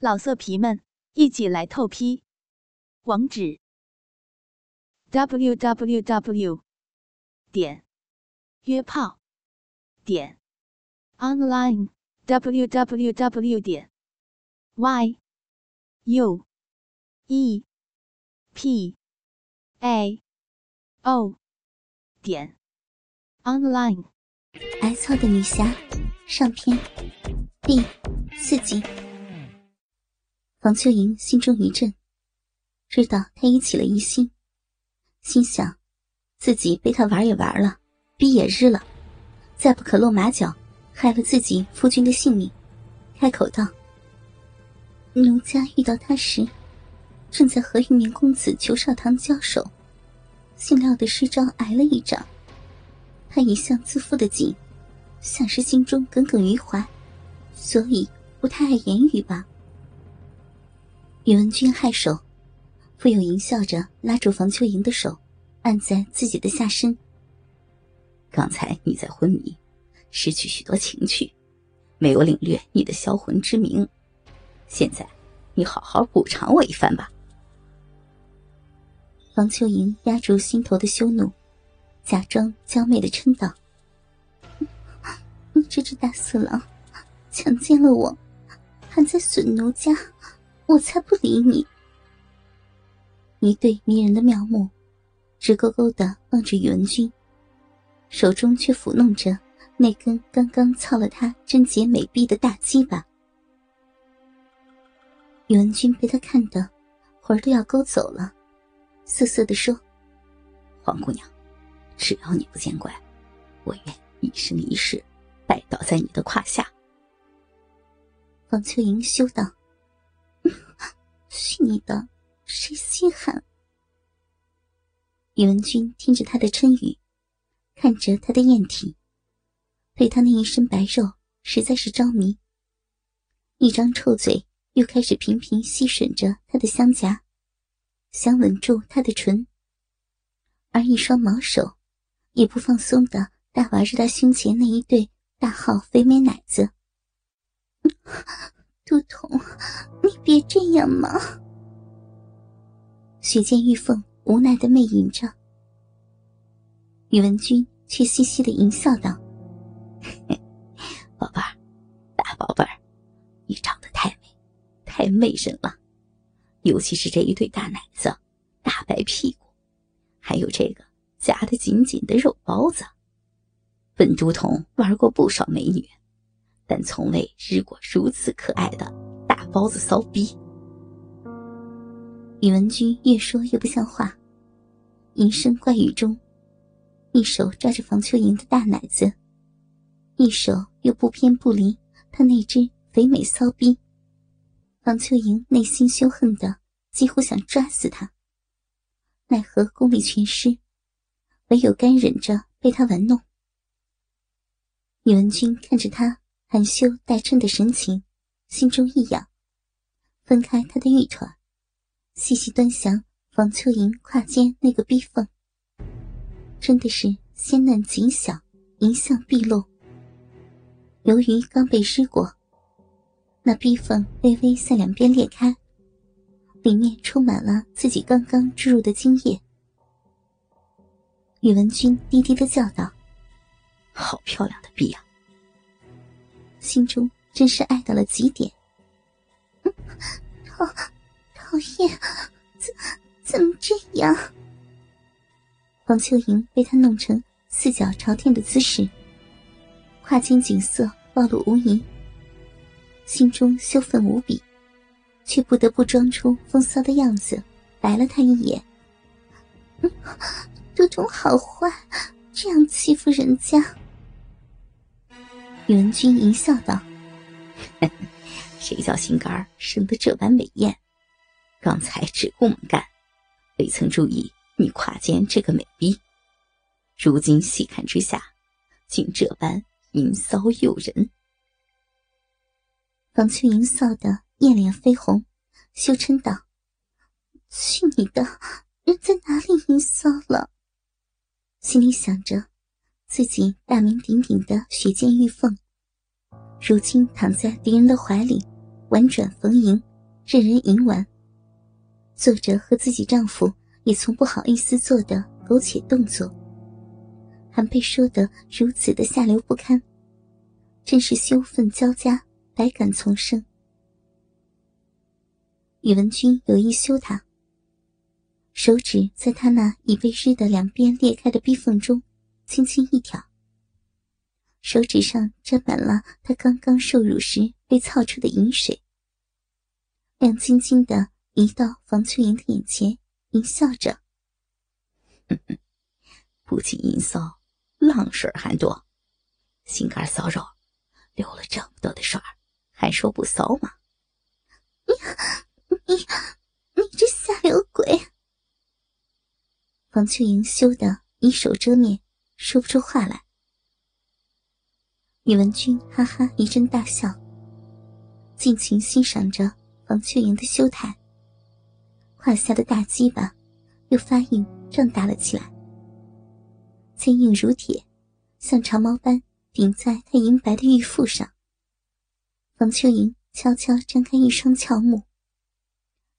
老色皮们，一起来透批！网址：w w w 点约炮点 online w w w 点 y u e p a o 点 online。挨操的女侠上篇第四集。王秋莹心中一震，知道他已起了疑心，心想自己被他玩也玩了，逼也日了，再不可露马脚，害了自己夫君的性命。开口道：“奴家遇到他时，正在和一名公子裘少棠交手，幸料的失招挨了一掌。他一向自负的紧，像是心中耿耿于怀，所以不太爱言语吧。”宇文君颔首，富有淫笑着拉住房秋莹的手，按在自己的下身。刚才你在昏迷，失去许多情趣，没有领略你的销魂之名。现在，你好好补偿我一番吧。房秋莹压住心头的羞怒，假装娇媚的嗔道：“你这只大色狼，强奸了我，还在损奴家。”我才不理你！一对迷人的妙目，直勾勾的望着宇文君，手中却抚弄着那根刚刚操了他贞洁美臂的大鸡巴。宇文君被他看得魂儿都要勾走了，瑟瑟的说：“黄姑娘，只要你不见怪，我愿一生一世拜倒在你的胯下。”方秋莹羞道。你的！谁稀罕？宇文君听着他的嗔语，看着他的艳体，对他那一身白肉实在是着迷。一张臭嘴又开始频频吸吮着他的香颊，想吻住他的唇，而一双毛手也不放松的大玩着他胸前那一对大号肥美奶子。都统，你别这样嘛！雪见玉凤无奈的媚吟着，宇文君却嘻嘻的淫笑道：“宝贝儿，大宝贝儿，你长得太美，太媚人了，尤其是这一对大奶子、大白屁股，还有这个夹得紧紧的肉包子。本都统玩过不少美女。”但从未日过如此可爱的大包子骚逼。宇文君越说越不像话，淫声怪语中，一手抓着房秋莹的大奶子，一手又不偏不离他那只肥美骚逼。房秋莹内心羞恨的几乎想抓死他，奈何功力全失，唯有干忍着被他玩弄。宇文君看着他。含羞带嗔的神情，心中一痒，分开他的玉团，细细端详房秋莹胯间那个逼缝，真的是鲜嫩紧小，一向毕露。由于刚被湿过，那逼缝微微向两边裂开，里面充满了自己刚刚注入的精液。宇文君低低的叫道：“好漂亮的逼呀！”心中真是爱到了极点，讨厌，怎怎么这样？黄秋莹被他弄成四脚朝天的姿势，胯间景色暴露无遗，心中羞愤无比，却不得不装出风骚的样子，白了他一眼。都统好坏，这样欺负人家。宇文君淫笑道：“ 谁叫心肝生得这般美艳？刚才只顾猛干，未曾注意你胯间这个美逼。如今细看之下，竟这般淫骚诱人。”房秋莹臊得艳脸绯红，羞嗔道：“去你的！人在哪里淫骚了？”心里想着。自己大名鼎鼎的雪见玉凤，如今躺在敌人的怀里，婉转逢迎，任人淫玩，做着和自己丈夫也从不好意思做的苟且动作，还被说得如此的下流不堪，真是羞愤交加，百感丛生。宇文君有意羞她，手指在她那已被湿的两边裂开的逼缝中轻轻一挑，手指上沾满了她刚刚受辱时被操出的饮水，亮晶晶的移到房秋莹的眼前，淫笑着：“哼哼不仅淫骚，浪水还多，心肝骚肉，流了这么多的水还说不骚吗？”你你你这下流鬼！房秋莹羞得以手遮面，说不出话来。宇文君哈哈一阵大笑，尽情欣赏着房秋莹的羞态。胯下的大鸡巴又发硬胀大了起来，坚硬如铁，像长矛般顶在他银白的玉腹上。房秋莹悄悄张开一双俏目。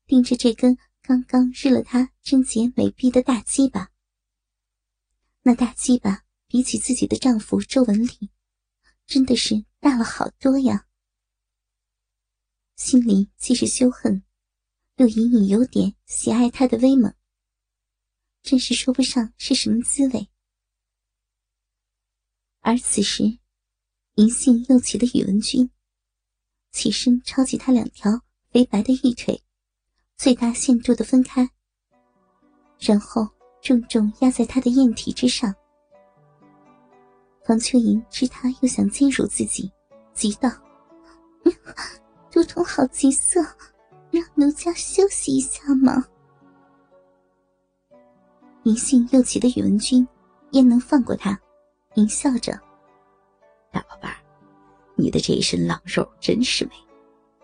盯着这根刚刚日了他贞洁美臂的大鸡巴，那大鸡巴比起自己的丈夫周文丽，真的是大了好多呀。心里既是羞恨，又隐隐有点喜爱他的威猛，真是说不上是什么滋味。而此时，银杏又起的宇文君，起身抄起他两条肥白的玉腿。最大限度的分开，然后重重压在他的艳体之上。房秋莹知他又想奸辱自己，急道：“都统好急色，让奴家休息一下嘛。”淫性又起的宇文君焉能放过他？淫笑着：“大宝贝儿，你的这一身狼肉真是美，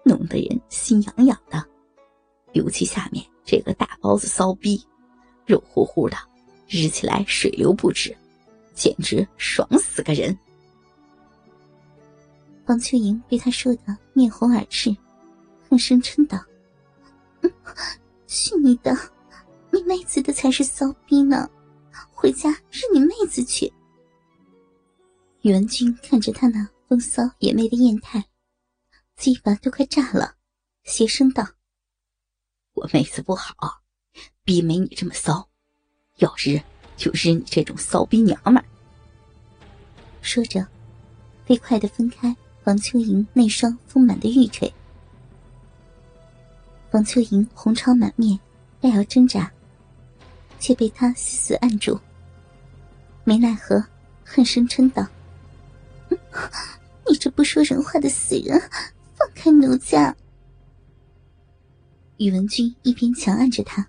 弄得人心痒痒的。”尤其下面这个大包子骚逼，肉乎乎的，日起来水流不止，简直爽死个人。王秋莹被他说的面红耳赤，恨声嗔道：“去你的！你妹子的才是骚逼呢，回家日你妹子去！”宇文君看着他那风骚野媚的艳态，鸡巴都快炸了，邪声道。我妹子不好，逼没你这么骚，要日就日你这种骚逼娘们。说着，飞快的分开王秋莹那双丰满的玉腿。王秋莹红潮满面，待要挣扎，却被他死死按住。没奈何，恨声嗔道：“你这不说人话的死人，放开奴家！”宇文君一边强按着他，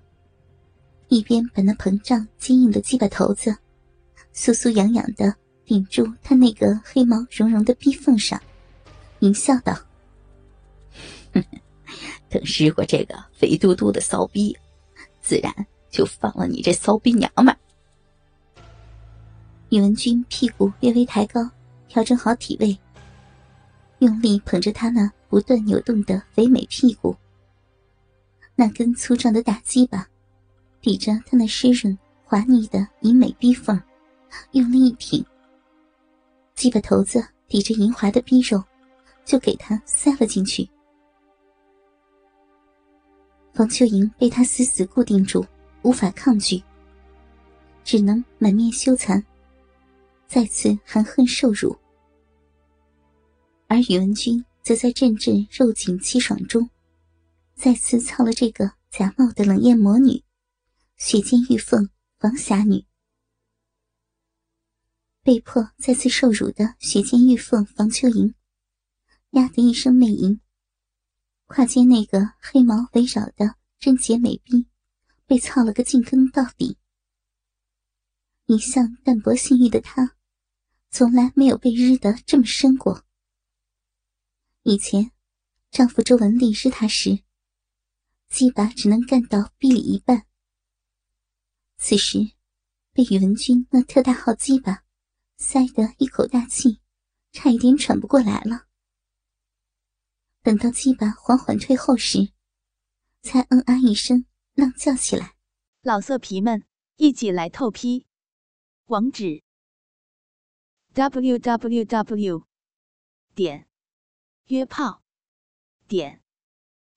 一边把那膨胀坚硬的鸡巴头子，酥酥痒痒的顶住他那个黑毛茸茸的逼缝上，淫笑道：“ 等日过这个肥嘟嘟的骚逼，自然就放了你这骚逼娘们。”宇文君屁股略微抬高，调整好体位，用力捧着他那不断扭动的肥美屁股。那根粗壮的大鸡巴，抵着他那湿润滑腻的银美逼缝，用力一挺，鸡巴头子抵着银滑的逼肉，就给他塞了进去。房秋莹被他死死固定住，无法抗拒，只能满面羞惭，再次含恨受辱。而宇文君则在阵阵肉紧气爽中。再次操了这个假冒的冷艳魔女，血溅玉凤王侠女，被迫再次受辱的血溅玉凤房秋莹，呀的一声媚吟，跨间那个黑毛围绕的贞洁美臂，被操了个尽根到底。一向淡泊性欲的她，从来没有被日得这么深过。以前，丈夫周文丽日她时。鸡巴只能干到臂里一半。此时，被宇文君那特大号鸡巴塞得一口大气，差一点喘不过来了。等到鸡巴缓缓退后时，才嗯啊一声浪叫起来。老色皮们，一起来透批！网址：w w w 点约炮点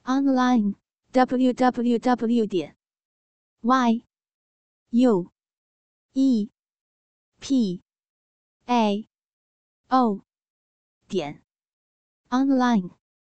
online w w w 点 y u e p a o 点 online。